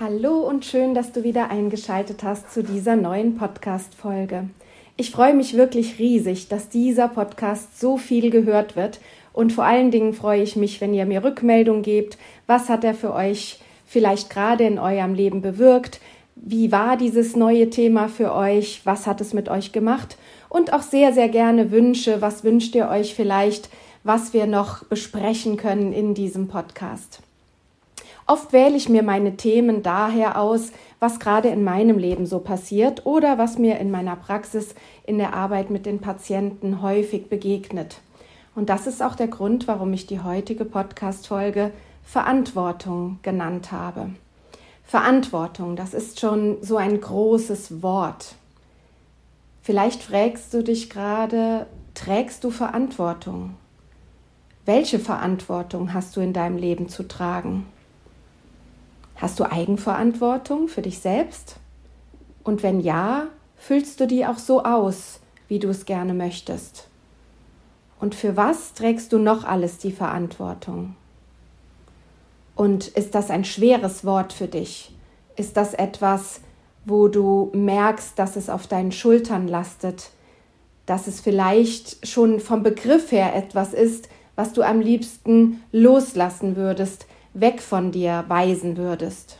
Hallo und schön, dass du wieder eingeschaltet hast zu dieser neuen Podcast-Folge. Ich freue mich wirklich riesig, dass dieser Podcast so viel gehört wird und vor allen Dingen freue ich mich, wenn ihr mir Rückmeldung gebt. Was hat er für euch vielleicht gerade in eurem Leben bewirkt? Wie war dieses neue Thema für euch? Was hat es mit euch gemacht? Und auch sehr, sehr gerne Wünsche. Was wünscht ihr euch vielleicht, was wir noch besprechen können in diesem Podcast? Oft wähle ich mir meine Themen daher aus, was gerade in meinem Leben so passiert oder was mir in meiner Praxis in der Arbeit mit den Patienten häufig begegnet. Und das ist auch der Grund, warum ich die heutige Podcast-Folge Verantwortung genannt habe. Verantwortung, das ist schon so ein großes Wort. Vielleicht fragst du dich gerade, trägst du Verantwortung? Welche Verantwortung hast du in deinem Leben zu tragen? Hast du Eigenverantwortung für dich selbst? Und wenn ja, füllst du die auch so aus, wie du es gerne möchtest? Und für was trägst du noch alles die Verantwortung? Und ist das ein schweres Wort für dich? Ist das etwas, wo du merkst, dass es auf deinen Schultern lastet, dass es vielleicht schon vom Begriff her etwas ist, was du am liebsten loslassen würdest, weg von dir weisen würdest.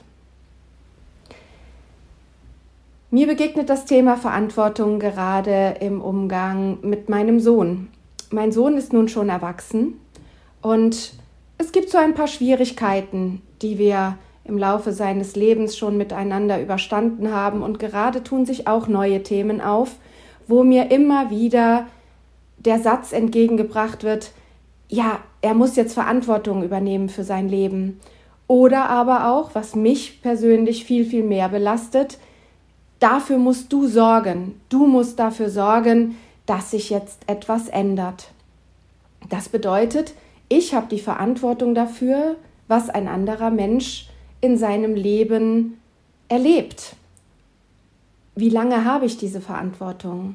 Mir begegnet das Thema Verantwortung gerade im Umgang mit meinem Sohn. Mein Sohn ist nun schon erwachsen und es gibt so ein paar Schwierigkeiten, die wir im Laufe seines Lebens schon miteinander überstanden haben und gerade tun sich auch neue Themen auf, wo mir immer wieder der Satz entgegengebracht wird, ja, er muss jetzt Verantwortung übernehmen für sein Leben. Oder aber auch, was mich persönlich viel, viel mehr belastet, dafür musst du sorgen. Du musst dafür sorgen, dass sich jetzt etwas ändert. Das bedeutet, ich habe die Verantwortung dafür, was ein anderer Mensch in seinem Leben erlebt. Wie lange habe ich diese Verantwortung?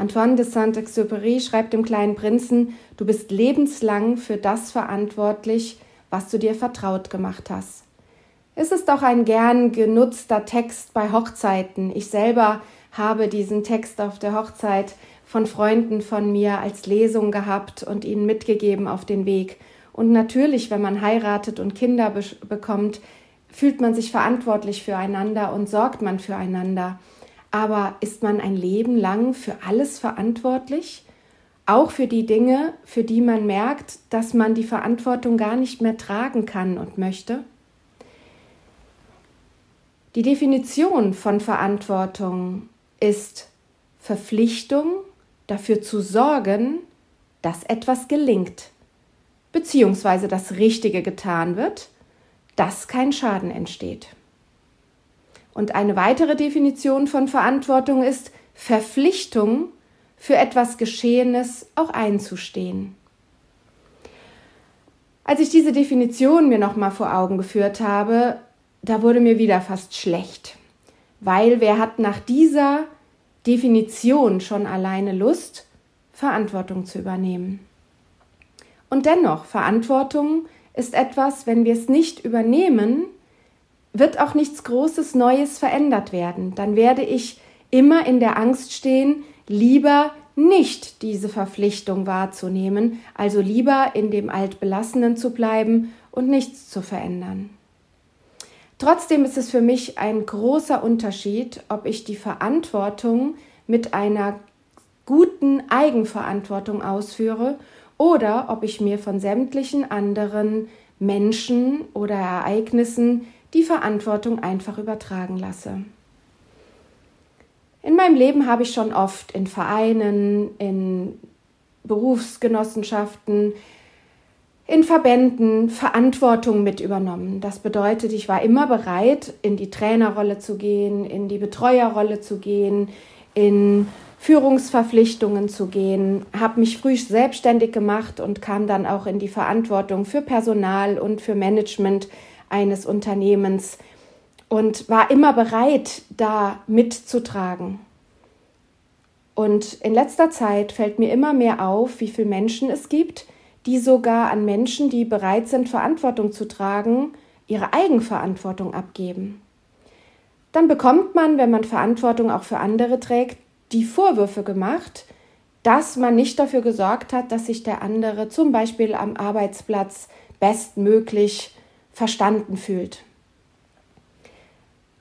Antoine de Saint-Exupéry schreibt dem kleinen Prinzen, du bist lebenslang für das verantwortlich, was du dir vertraut gemacht hast. Es ist auch ein gern genutzter Text bei Hochzeiten. Ich selber habe diesen Text auf der Hochzeit von Freunden von mir als Lesung gehabt und ihnen mitgegeben auf den Weg. Und natürlich, wenn man heiratet und Kinder be bekommt, fühlt man sich verantwortlich füreinander und sorgt man füreinander. Aber ist man ein Leben lang für alles verantwortlich? Auch für die Dinge, für die man merkt, dass man die Verantwortung gar nicht mehr tragen kann und möchte? Die Definition von Verantwortung ist Verpflichtung, dafür zu sorgen, dass etwas gelingt, beziehungsweise das Richtige getan wird, dass kein Schaden entsteht. Und eine weitere Definition von Verantwortung ist Verpflichtung, für etwas Geschehenes auch einzustehen. Als ich diese Definition mir nochmal vor Augen geführt habe, da wurde mir wieder fast schlecht. Weil wer hat nach dieser Definition schon alleine Lust, Verantwortung zu übernehmen? Und dennoch, Verantwortung ist etwas, wenn wir es nicht übernehmen, wird auch nichts Großes Neues verändert werden. Dann werde ich immer in der Angst stehen, lieber nicht diese Verpflichtung wahrzunehmen, also lieber in dem Altbelassenen zu bleiben und nichts zu verändern. Trotzdem ist es für mich ein großer Unterschied, ob ich die Verantwortung mit einer guten Eigenverantwortung ausführe oder ob ich mir von sämtlichen anderen Menschen oder Ereignissen die Verantwortung einfach übertragen lasse. In meinem Leben habe ich schon oft in Vereinen, in Berufsgenossenschaften, in Verbänden Verantwortung mit übernommen. Das bedeutet, ich war immer bereit, in die Trainerrolle zu gehen, in die Betreuerrolle zu gehen, in Führungsverpflichtungen zu gehen, habe mich früh selbstständig gemacht und kam dann auch in die Verantwortung für Personal und für Management eines Unternehmens und war immer bereit, da mitzutragen. Und in letzter Zeit fällt mir immer mehr auf, wie viele Menschen es gibt, die sogar an Menschen, die bereit sind, Verantwortung zu tragen, ihre Eigenverantwortung abgeben. Dann bekommt man, wenn man Verantwortung auch für andere trägt, die Vorwürfe gemacht, dass man nicht dafür gesorgt hat, dass sich der andere zum Beispiel am Arbeitsplatz bestmöglich verstanden fühlt.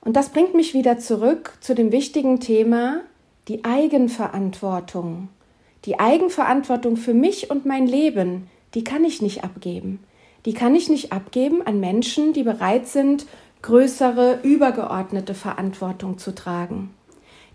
Und das bringt mich wieder zurück zu dem wichtigen Thema, die Eigenverantwortung. Die Eigenverantwortung für mich und mein Leben, die kann ich nicht abgeben. Die kann ich nicht abgeben an Menschen, die bereit sind, größere, übergeordnete Verantwortung zu tragen.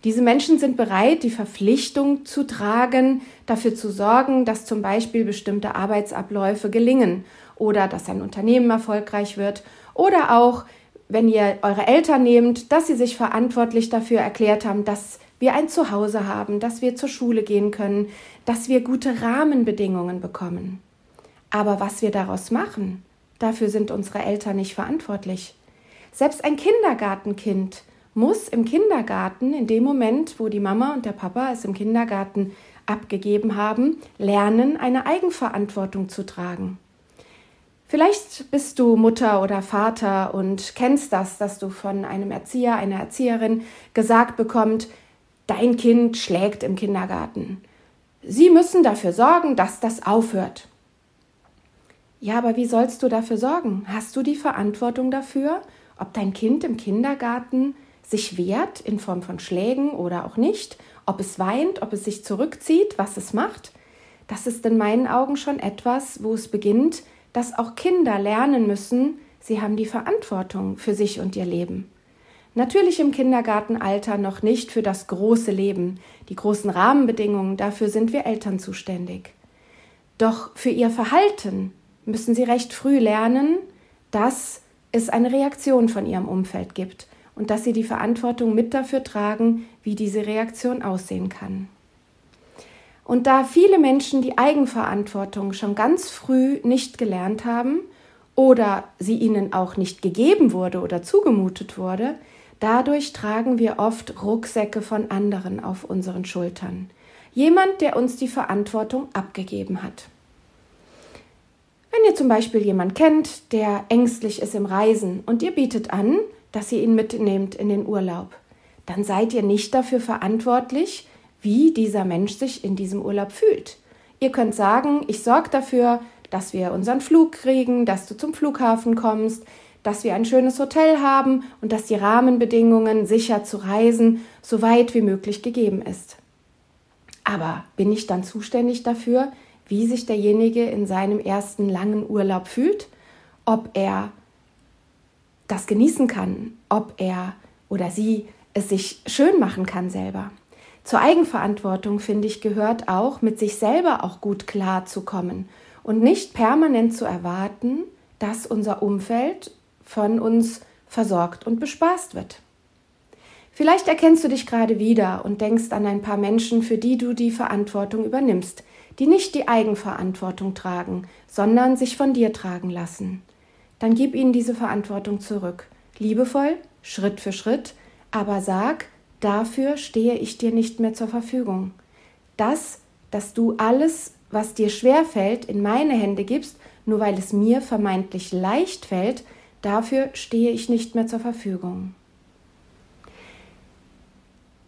Diese Menschen sind bereit, die Verpflichtung zu tragen, dafür zu sorgen, dass zum Beispiel bestimmte Arbeitsabläufe gelingen oder dass ein Unternehmen erfolgreich wird oder auch, wenn ihr eure Eltern nehmt, dass sie sich verantwortlich dafür erklärt haben, dass wir ein Zuhause haben, dass wir zur Schule gehen können, dass wir gute Rahmenbedingungen bekommen. Aber was wir daraus machen, dafür sind unsere Eltern nicht verantwortlich. Selbst ein Kindergartenkind muss im Kindergarten, in dem Moment, wo die Mama und der Papa es im Kindergarten abgegeben haben, lernen, eine Eigenverantwortung zu tragen. Vielleicht bist du Mutter oder Vater und kennst das, dass du von einem Erzieher, einer Erzieherin gesagt bekommst, dein Kind schlägt im Kindergarten. Sie müssen dafür sorgen, dass das aufhört. Ja, aber wie sollst du dafür sorgen? Hast du die Verantwortung dafür, ob dein Kind im Kindergarten sich wehrt in Form von Schlägen oder auch nicht, ob es weint, ob es sich zurückzieht, was es macht? Das ist in meinen Augen schon etwas, wo es beginnt, dass auch Kinder lernen müssen, sie haben die Verantwortung für sich und ihr Leben. Natürlich im Kindergartenalter noch nicht für das große Leben, die großen Rahmenbedingungen, dafür sind wir Eltern zuständig. Doch für ihr Verhalten müssen sie recht früh lernen, dass es eine Reaktion von ihrem Umfeld gibt und dass sie die Verantwortung mit dafür tragen, wie diese Reaktion aussehen kann. Und da viele Menschen die Eigenverantwortung schon ganz früh nicht gelernt haben oder sie ihnen auch nicht gegeben wurde oder zugemutet wurde, dadurch tragen wir oft Rucksäcke von anderen auf unseren Schultern. Jemand, der uns die Verantwortung abgegeben hat. Wenn ihr zum Beispiel jemand kennt, der ängstlich ist im Reisen und ihr bietet an, dass ihr ihn mitnehmt in den Urlaub, dann seid ihr nicht dafür verantwortlich, wie dieser Mensch sich in diesem Urlaub fühlt. Ihr könnt sagen, ich sorge dafür, dass wir unseren Flug kriegen, dass du zum Flughafen kommst, dass wir ein schönes Hotel haben und dass die Rahmenbedingungen, sicher zu reisen, so weit wie möglich gegeben ist. Aber bin ich dann zuständig dafür, wie sich derjenige in seinem ersten langen Urlaub fühlt? Ob er das genießen kann, ob er oder sie es sich schön machen kann selber. Zur Eigenverantwortung, finde ich, gehört auch, mit sich selber auch gut klar zu kommen und nicht permanent zu erwarten, dass unser Umfeld von uns versorgt und bespaßt wird. Vielleicht erkennst du dich gerade wieder und denkst an ein paar Menschen, für die du die Verantwortung übernimmst, die nicht die Eigenverantwortung tragen, sondern sich von dir tragen lassen dann gib ihnen diese Verantwortung zurück. Liebevoll, Schritt für Schritt, aber sag, dafür stehe ich dir nicht mehr zur Verfügung. Das, dass du alles, was dir schwer fällt, in meine Hände gibst, nur weil es mir vermeintlich leicht fällt, dafür stehe ich nicht mehr zur Verfügung.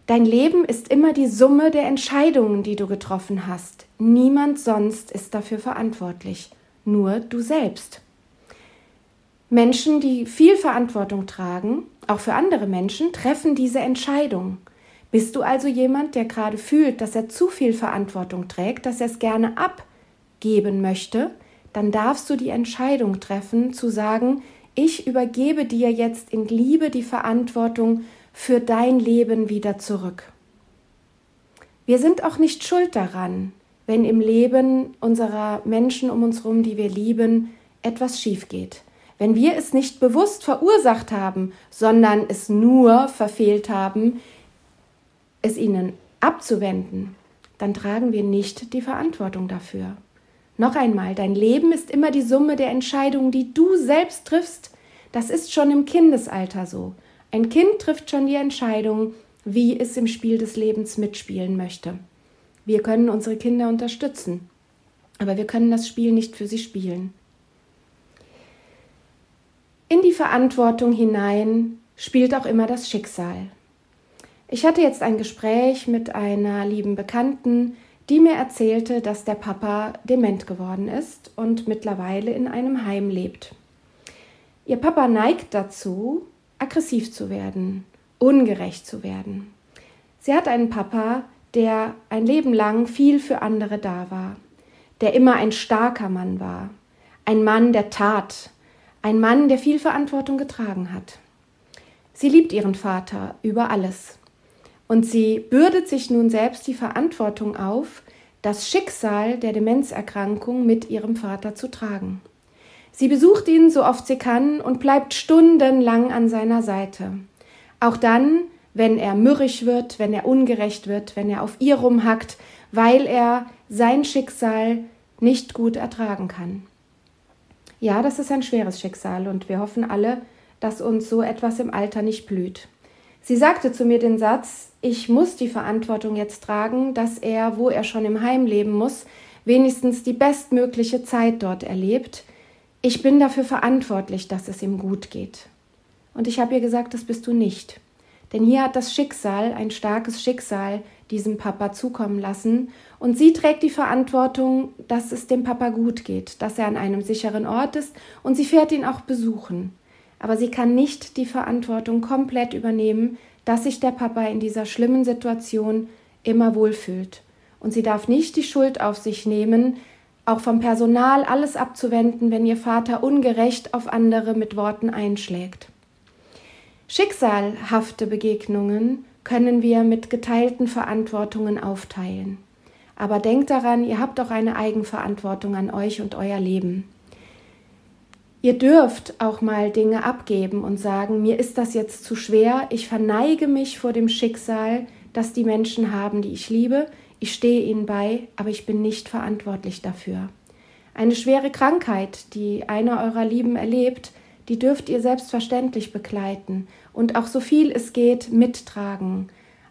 Dein Leben ist immer die Summe der Entscheidungen, die du getroffen hast. Niemand sonst ist dafür verantwortlich, nur du selbst. Menschen, die viel Verantwortung tragen, auch für andere Menschen, treffen diese Entscheidung. Bist du also jemand, der gerade fühlt, dass er zu viel Verantwortung trägt, dass er es gerne abgeben möchte, dann darfst du die Entscheidung treffen, zu sagen, ich übergebe dir jetzt in Liebe die Verantwortung für dein Leben wieder zurück. Wir sind auch nicht schuld daran, wenn im Leben unserer Menschen um uns herum, die wir lieben, etwas schief geht. Wenn wir es nicht bewusst verursacht haben, sondern es nur verfehlt haben, es ihnen abzuwenden, dann tragen wir nicht die Verantwortung dafür. Noch einmal, dein Leben ist immer die Summe der Entscheidungen, die du selbst triffst. Das ist schon im Kindesalter so. Ein Kind trifft schon die Entscheidung, wie es im Spiel des Lebens mitspielen möchte. Wir können unsere Kinder unterstützen, aber wir können das Spiel nicht für sie spielen. In die Verantwortung hinein spielt auch immer das Schicksal. Ich hatte jetzt ein Gespräch mit einer lieben Bekannten, die mir erzählte, dass der Papa dement geworden ist und mittlerweile in einem Heim lebt. Ihr Papa neigt dazu, aggressiv zu werden, ungerecht zu werden. Sie hat einen Papa, der ein Leben lang viel für andere da war, der immer ein starker Mann war, ein Mann der Tat, ein Mann, der viel Verantwortung getragen hat. Sie liebt ihren Vater über alles. Und sie bürdet sich nun selbst die Verantwortung auf, das Schicksal der Demenzerkrankung mit ihrem Vater zu tragen. Sie besucht ihn so oft sie kann und bleibt stundenlang an seiner Seite. Auch dann, wenn er mürrisch wird, wenn er ungerecht wird, wenn er auf ihr rumhackt, weil er sein Schicksal nicht gut ertragen kann. Ja, das ist ein schweres Schicksal und wir hoffen alle, dass uns so etwas im Alter nicht blüht. Sie sagte zu mir den Satz, ich muss die Verantwortung jetzt tragen, dass er, wo er schon im Heim leben muss, wenigstens die bestmögliche Zeit dort erlebt. Ich bin dafür verantwortlich, dass es ihm gut geht. Und ich habe ihr gesagt, das bist du nicht. Denn hier hat das Schicksal, ein starkes Schicksal, diesem Papa zukommen lassen. Und sie trägt die Verantwortung, dass es dem Papa gut geht, dass er an einem sicheren Ort ist und sie fährt ihn auch besuchen. Aber sie kann nicht die Verantwortung komplett übernehmen, dass sich der Papa in dieser schlimmen Situation immer wohlfühlt. Und sie darf nicht die Schuld auf sich nehmen, auch vom Personal alles abzuwenden, wenn ihr Vater ungerecht auf andere mit Worten einschlägt. Schicksalhafte Begegnungen können wir mit geteilten Verantwortungen aufteilen. Aber denkt daran, ihr habt auch eine Eigenverantwortung an euch und euer Leben. Ihr dürft auch mal Dinge abgeben und sagen, mir ist das jetzt zu schwer, ich verneige mich vor dem Schicksal, das die Menschen haben, die ich liebe, ich stehe ihnen bei, aber ich bin nicht verantwortlich dafür. Eine schwere Krankheit, die einer eurer Lieben erlebt, die dürft ihr selbstverständlich begleiten und auch so viel es geht mittragen,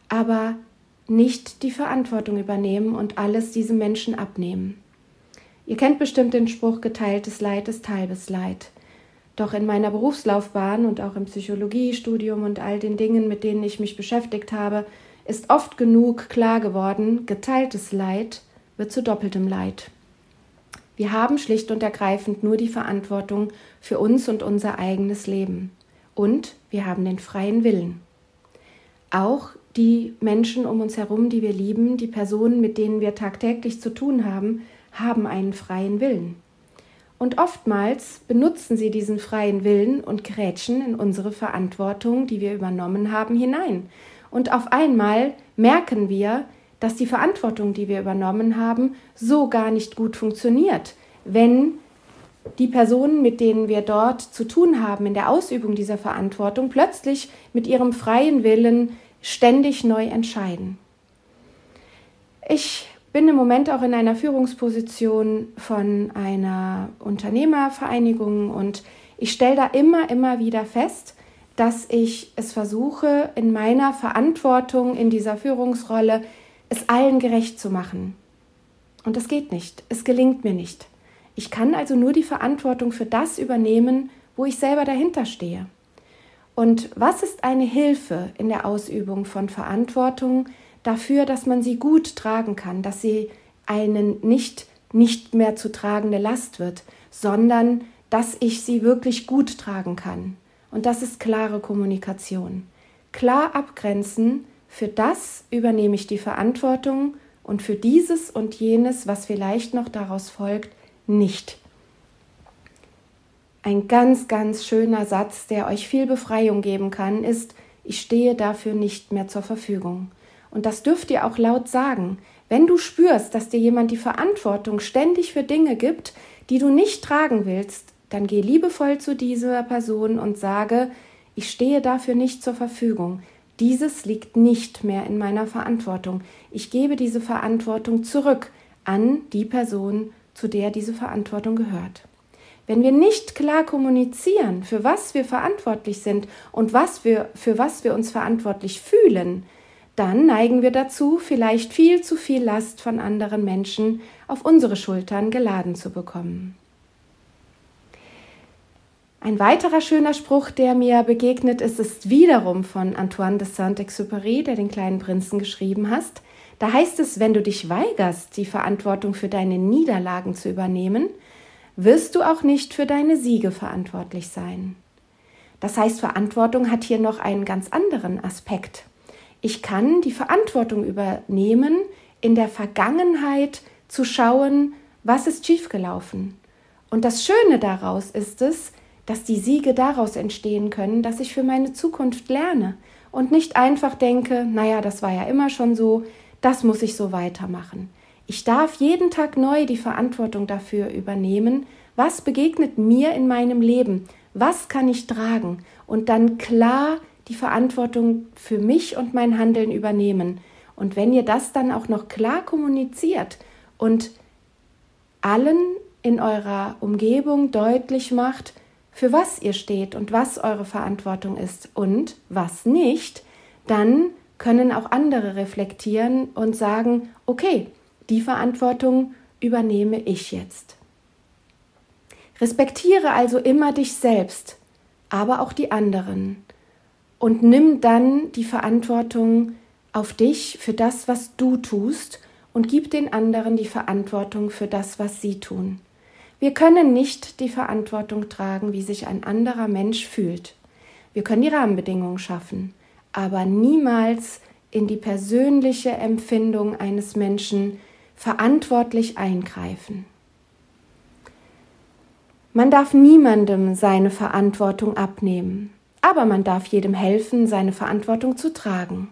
aber nicht die Verantwortung übernehmen und alles diesem Menschen abnehmen. Ihr kennt bestimmt den Spruch geteiltes Leid ist halbes Leid. Doch in meiner Berufslaufbahn und auch im Psychologiestudium und all den Dingen, mit denen ich mich beschäftigt habe, ist oft genug klar geworden, geteiltes Leid wird zu doppeltem Leid. Wir haben schlicht und ergreifend nur die Verantwortung für uns und unser eigenes Leben. Und wir haben den freien Willen. Auch die Menschen um uns herum, die wir lieben, die Personen, mit denen wir tagtäglich zu tun haben, haben einen freien Willen. Und oftmals benutzen sie diesen freien Willen und grätschen in unsere Verantwortung, die wir übernommen haben, hinein. Und auf einmal merken wir, dass die Verantwortung, die wir übernommen haben, so gar nicht gut funktioniert, wenn die Personen, mit denen wir dort zu tun haben in der Ausübung dieser Verantwortung, plötzlich mit ihrem freien Willen ständig neu entscheiden. Ich bin im Moment auch in einer Führungsposition von einer Unternehmervereinigung und ich stelle da immer, immer wieder fest, dass ich es versuche, in meiner Verantwortung in dieser Führungsrolle es allen gerecht zu machen. Und das geht nicht. Es gelingt mir nicht. Ich kann also nur die Verantwortung für das übernehmen, wo ich selber dahinter stehe. Und was ist eine Hilfe in der Ausübung von Verantwortung dafür, dass man sie gut tragen kann, dass sie einen nicht nicht mehr zu tragende Last wird, sondern dass ich sie wirklich gut tragen kann. Und das ist klare Kommunikation. Klar abgrenzen, für das übernehme ich die Verantwortung und für dieses und jenes, was vielleicht noch daraus folgt, nicht. Ein ganz, ganz schöner Satz, der euch viel Befreiung geben kann, ist, ich stehe dafür nicht mehr zur Verfügung. Und das dürft ihr auch laut sagen. Wenn du spürst, dass dir jemand die Verantwortung ständig für Dinge gibt, die du nicht tragen willst, dann geh liebevoll zu dieser Person und sage, ich stehe dafür nicht zur Verfügung. Dieses liegt nicht mehr in meiner Verantwortung. Ich gebe diese Verantwortung zurück an die Person, zu der diese Verantwortung gehört. Wenn wir nicht klar kommunizieren, für was wir verantwortlich sind und was wir, für was wir uns verantwortlich fühlen, dann neigen wir dazu, vielleicht viel zu viel Last von anderen Menschen auf unsere Schultern geladen zu bekommen. Ein weiterer schöner Spruch, der mir begegnet ist, ist wiederum von Antoine de Saint-Exupéry, der den kleinen Prinzen geschrieben hat. Da heißt es, wenn du dich weigerst, die Verantwortung für deine Niederlagen zu übernehmen, wirst du auch nicht für deine Siege verantwortlich sein. Das heißt, Verantwortung hat hier noch einen ganz anderen Aspekt. Ich kann die Verantwortung übernehmen, in der Vergangenheit zu schauen, was ist schiefgelaufen. Und das Schöne daraus ist es, dass die Siege daraus entstehen können, dass ich für meine Zukunft lerne und nicht einfach denke, naja, das war ja immer schon so, das muss ich so weitermachen. Ich darf jeden Tag neu die Verantwortung dafür übernehmen, was begegnet mir in meinem Leben, was kann ich tragen und dann klar die Verantwortung für mich und mein Handeln übernehmen. Und wenn ihr das dann auch noch klar kommuniziert und allen in eurer Umgebung deutlich macht, für was ihr steht und was eure Verantwortung ist und was nicht, dann können auch andere reflektieren und sagen, okay, die Verantwortung übernehme ich jetzt. Respektiere also immer dich selbst, aber auch die anderen und nimm dann die Verantwortung auf dich für das, was du tust und gib den anderen die Verantwortung für das, was sie tun. Wir können nicht die Verantwortung tragen, wie sich ein anderer Mensch fühlt. Wir können die Rahmenbedingungen schaffen, aber niemals in die persönliche Empfindung eines Menschen verantwortlich eingreifen. Man darf niemandem seine Verantwortung abnehmen, aber man darf jedem helfen, seine Verantwortung zu tragen.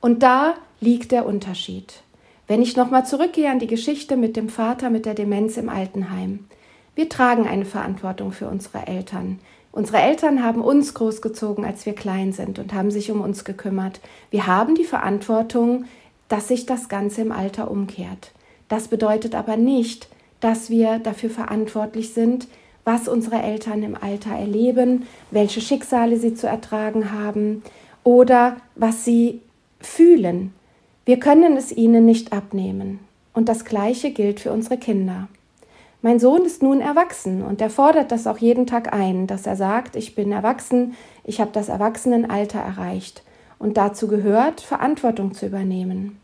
Und da liegt der Unterschied. Wenn ich nochmal zurückgehe an die Geschichte mit dem Vater mit der Demenz im Altenheim. Wir tragen eine Verantwortung für unsere Eltern. Unsere Eltern haben uns großgezogen, als wir klein sind und haben sich um uns gekümmert. Wir haben die Verantwortung, dass sich das Ganze im Alter umkehrt. Das bedeutet aber nicht, dass wir dafür verantwortlich sind, was unsere Eltern im Alter erleben, welche Schicksale sie zu ertragen haben oder was sie fühlen. Wir können es ihnen nicht abnehmen. Und das Gleiche gilt für unsere Kinder. Mein Sohn ist nun erwachsen und er fordert das auch jeden Tag ein, dass er sagt, ich bin erwachsen, ich habe das Erwachsenenalter erreicht. Und dazu gehört, Verantwortung zu übernehmen.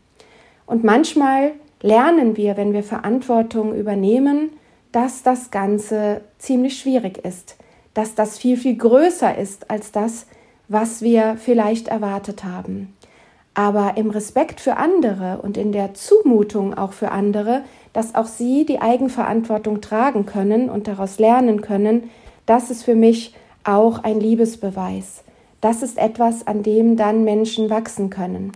Und manchmal lernen wir, wenn wir Verantwortung übernehmen, dass das Ganze ziemlich schwierig ist, dass das viel, viel größer ist als das, was wir vielleicht erwartet haben. Aber im Respekt für andere und in der Zumutung auch für andere dass auch sie die Eigenverantwortung tragen können und daraus lernen können, das ist für mich auch ein Liebesbeweis. Das ist etwas, an dem dann Menschen wachsen können.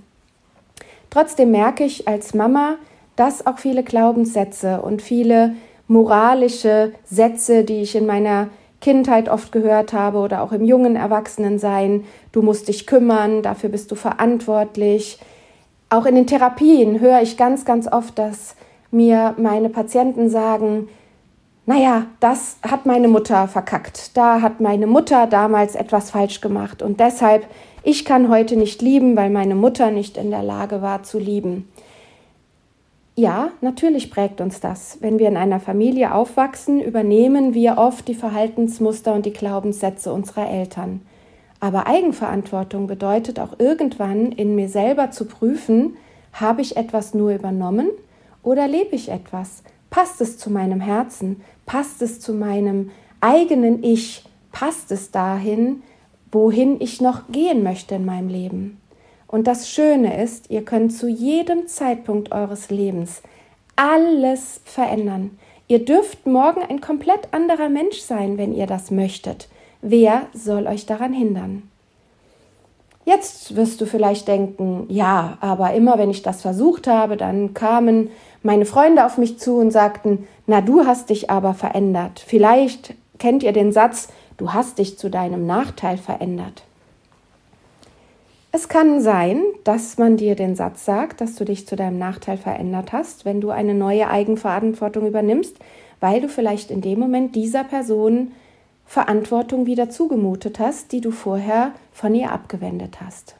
Trotzdem merke ich als Mama, dass auch viele Glaubenssätze und viele moralische Sätze, die ich in meiner Kindheit oft gehört habe oder auch im jungen Erwachsenensein, du musst dich kümmern, dafür bist du verantwortlich. Auch in den Therapien höre ich ganz, ganz oft, dass mir meine Patienten sagen, naja, das hat meine Mutter verkackt. Da hat meine Mutter damals etwas falsch gemacht und deshalb, ich kann heute nicht lieben, weil meine Mutter nicht in der Lage war zu lieben. Ja, natürlich prägt uns das. Wenn wir in einer Familie aufwachsen, übernehmen wir oft die Verhaltensmuster und die Glaubenssätze unserer Eltern. Aber Eigenverantwortung bedeutet auch irgendwann in mir selber zu prüfen, habe ich etwas nur übernommen oder lebe ich etwas? Passt es zu meinem Herzen? Passt es zu meinem eigenen Ich? Passt es dahin, wohin ich noch gehen möchte in meinem Leben? Und das Schöne ist, ihr könnt zu jedem Zeitpunkt eures Lebens alles verändern. Ihr dürft morgen ein komplett anderer Mensch sein, wenn ihr das möchtet. Wer soll euch daran hindern? Jetzt wirst du vielleicht denken, ja, aber immer wenn ich das versucht habe, dann kamen meine Freunde auf mich zu und sagten, na du hast dich aber verändert. Vielleicht kennt ihr den Satz, du hast dich zu deinem Nachteil verändert. Es kann sein, dass man dir den Satz sagt, dass du dich zu deinem Nachteil verändert hast, wenn du eine neue Eigenverantwortung übernimmst, weil du vielleicht in dem Moment dieser Person Verantwortung wieder zugemutet hast, die du vorher von ihr abgewendet hast.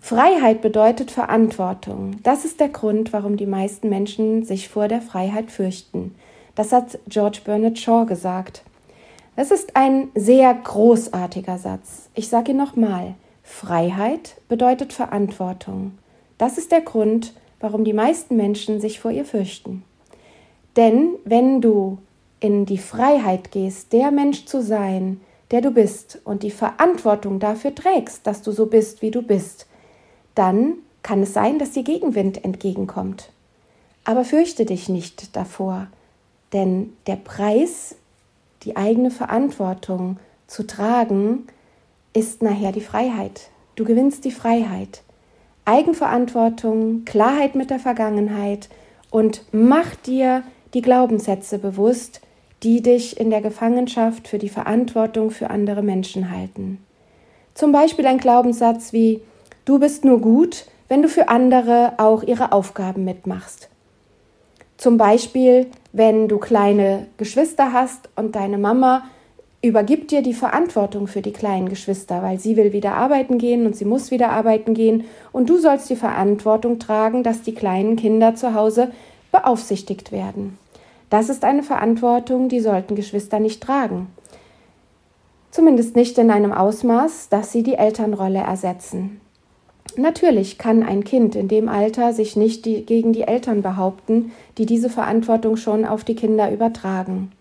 Freiheit bedeutet Verantwortung. Das ist der Grund, warum die meisten Menschen sich vor der Freiheit fürchten. Das hat George Bernard Shaw gesagt. Es ist ein sehr großartiger Satz. Ich sage ihn nochmal. Freiheit bedeutet Verantwortung. Das ist der Grund, warum die meisten Menschen sich vor ihr fürchten. Denn wenn du in die Freiheit gehst, der Mensch zu sein, der du bist und die Verantwortung dafür trägst, dass du so bist, wie du bist, dann kann es sein, dass dir Gegenwind entgegenkommt. Aber fürchte dich nicht davor, denn der Preis, die eigene Verantwortung zu tragen, ist nachher die Freiheit. Du gewinnst die Freiheit. Eigenverantwortung, Klarheit mit der Vergangenheit und mach dir die Glaubenssätze bewusst, die dich in der Gefangenschaft für die Verantwortung für andere Menschen halten. Zum Beispiel ein Glaubenssatz wie Du bist nur gut, wenn du für andere auch ihre Aufgaben mitmachst. Zum Beispiel, wenn du kleine Geschwister hast und deine Mama übergibt dir die Verantwortung für die kleinen Geschwister, weil sie will wieder arbeiten gehen und sie muss wieder arbeiten gehen und du sollst die Verantwortung tragen, dass die kleinen Kinder zu Hause beaufsichtigt werden. Das ist eine Verantwortung, die sollten Geschwister nicht tragen. Zumindest nicht in einem Ausmaß, dass sie die Elternrolle ersetzen. Natürlich kann ein Kind in dem Alter sich nicht die, gegen die Eltern behaupten, die diese Verantwortung schon auf die Kinder übertragen.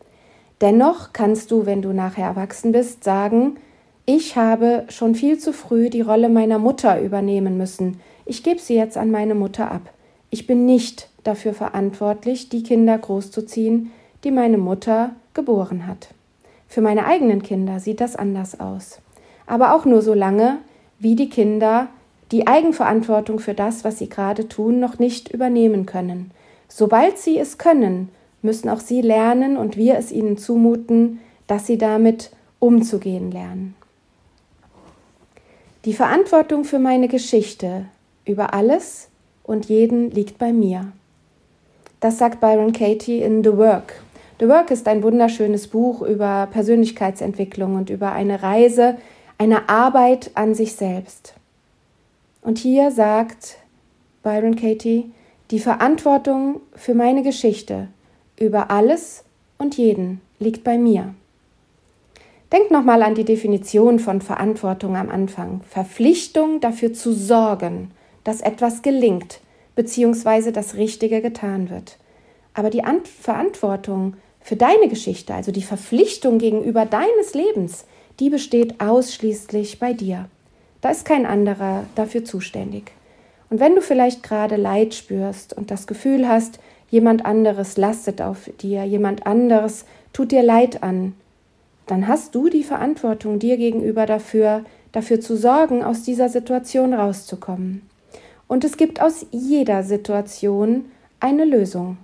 Dennoch kannst du, wenn du nachher erwachsen bist, sagen, ich habe schon viel zu früh die Rolle meiner Mutter übernehmen müssen. Ich gebe sie jetzt an meine Mutter ab. Ich bin nicht dafür verantwortlich, die Kinder großzuziehen, die meine Mutter geboren hat. Für meine eigenen Kinder sieht das anders aus. Aber auch nur so lange, wie die Kinder die Eigenverantwortung für das, was sie gerade tun, noch nicht übernehmen können. Sobald sie es können, müssen auch sie lernen und wir es ihnen zumuten, dass sie damit umzugehen lernen. Die Verantwortung für meine Geschichte über alles und jeden liegt bei mir. Das sagt Byron Katie in The Work. The Work ist ein wunderschönes Buch über Persönlichkeitsentwicklung und über eine Reise, eine Arbeit an sich selbst. Und hier sagt Byron Katie, die Verantwortung für meine Geschichte über alles und jeden liegt bei mir. Denk nochmal an die Definition von Verantwortung am Anfang. Verpflichtung dafür zu sorgen, dass etwas gelingt, beziehungsweise das Richtige getan wird. Aber die An Verantwortung für deine Geschichte, also die Verpflichtung gegenüber deines Lebens, die besteht ausschließlich bei dir. Da ist kein anderer dafür zuständig. Und wenn du vielleicht gerade Leid spürst und das Gefühl hast, jemand anderes lastet auf dir, jemand anderes tut dir Leid an, dann hast du die Verantwortung dir gegenüber dafür, dafür zu sorgen, aus dieser Situation rauszukommen. Und es gibt aus jeder Situation eine Lösung.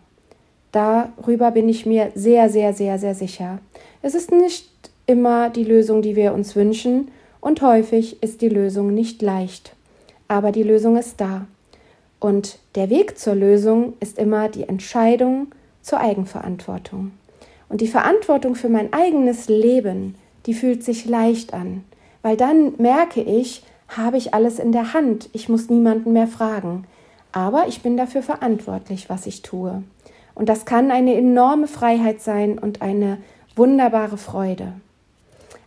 Darüber bin ich mir sehr, sehr, sehr, sehr sicher. Es ist nicht immer die Lösung, die wir uns wünschen, und häufig ist die Lösung nicht leicht. Aber die Lösung ist da. Und der Weg zur Lösung ist immer die Entscheidung zur Eigenverantwortung. Und die Verantwortung für mein eigenes Leben, die fühlt sich leicht an, weil dann merke ich, habe ich alles in der Hand. Ich muss niemanden mehr fragen. Aber ich bin dafür verantwortlich, was ich tue. Und das kann eine enorme Freiheit sein und eine wunderbare Freude.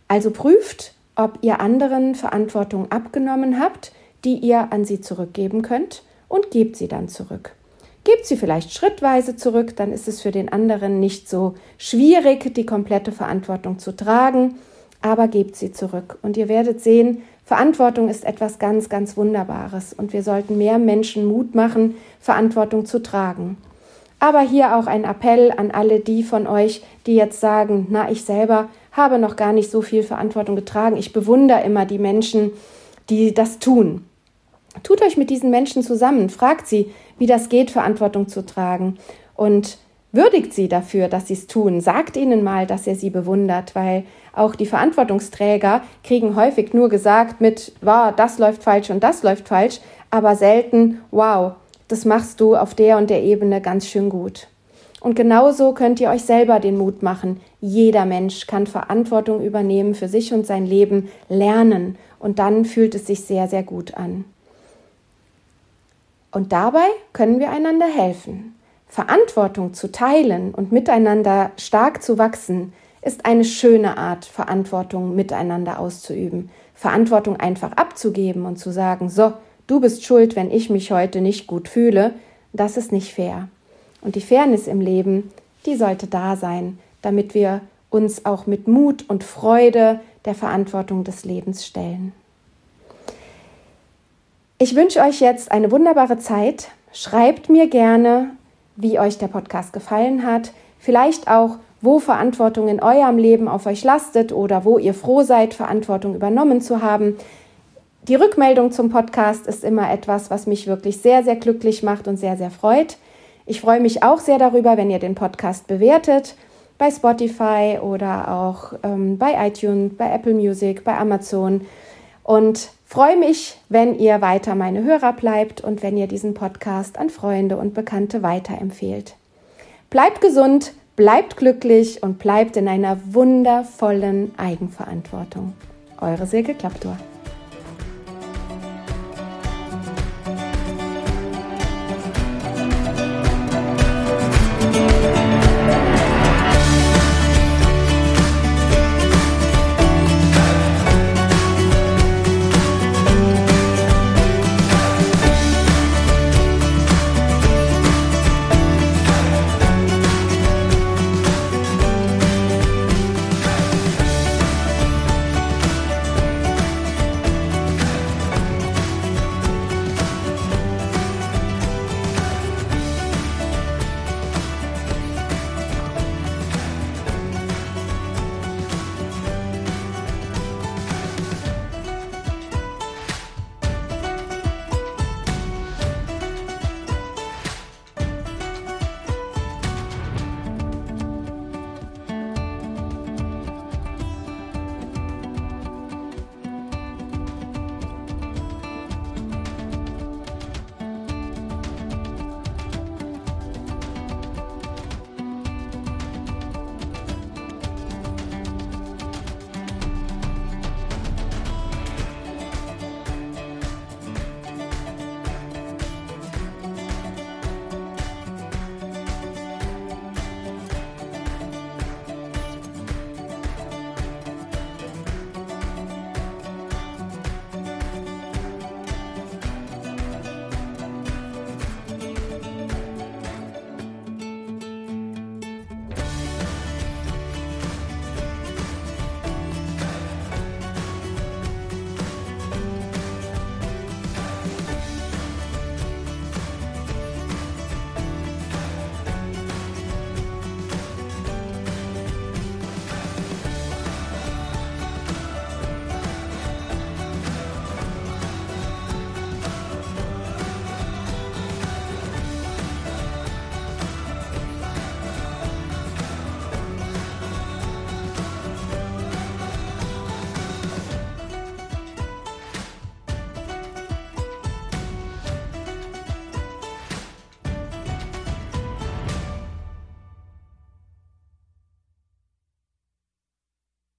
Also prüft, ob ihr anderen Verantwortung abgenommen habt, die ihr an sie zurückgeben könnt und gebt sie dann zurück. Gebt sie vielleicht schrittweise zurück, dann ist es für den anderen nicht so schwierig, die komplette Verantwortung zu tragen, aber gebt sie zurück. Und ihr werdet sehen, Verantwortung ist etwas ganz, ganz Wunderbares und wir sollten mehr Menschen Mut machen, Verantwortung zu tragen. Aber hier auch ein Appell an alle die von euch, die jetzt sagen, na, ich selber habe noch gar nicht so viel Verantwortung getragen. Ich bewundere immer die Menschen, die das tun. Tut euch mit diesen Menschen zusammen, fragt sie, wie das geht, Verantwortung zu tragen und würdigt sie dafür, dass sie es tun. Sagt ihnen mal, dass ihr sie bewundert, weil auch die Verantwortungsträger kriegen häufig nur gesagt mit, wow, das läuft falsch und das läuft falsch, aber selten, wow, das machst du auf der und der Ebene ganz schön gut. Und genauso könnt ihr euch selber den Mut machen. Jeder Mensch kann Verantwortung übernehmen für sich und sein Leben, lernen. Und dann fühlt es sich sehr, sehr gut an. Und dabei können wir einander helfen. Verantwortung zu teilen und miteinander stark zu wachsen, ist eine schöne Art, Verantwortung miteinander auszuüben. Verantwortung einfach abzugeben und zu sagen, so, du bist schuld, wenn ich mich heute nicht gut fühle, das ist nicht fair. Und die Fairness im Leben, die sollte da sein, damit wir uns auch mit Mut und Freude der Verantwortung des Lebens stellen. Ich wünsche euch jetzt eine wunderbare Zeit. Schreibt mir gerne, wie euch der Podcast gefallen hat. Vielleicht auch, wo Verantwortung in eurem Leben auf euch lastet oder wo ihr froh seid, Verantwortung übernommen zu haben. Die Rückmeldung zum Podcast ist immer etwas, was mich wirklich sehr, sehr glücklich macht und sehr, sehr freut. Ich freue mich auch sehr darüber, wenn ihr den Podcast bewertet bei Spotify oder auch ähm, bei iTunes, bei Apple Music, bei Amazon. Und freue mich, wenn ihr weiter meine Hörer bleibt und wenn ihr diesen Podcast an Freunde und Bekannte weiterempfehlt. Bleibt gesund, bleibt glücklich und bleibt in einer wundervollen Eigenverantwortung. Eure Silke Klaptor.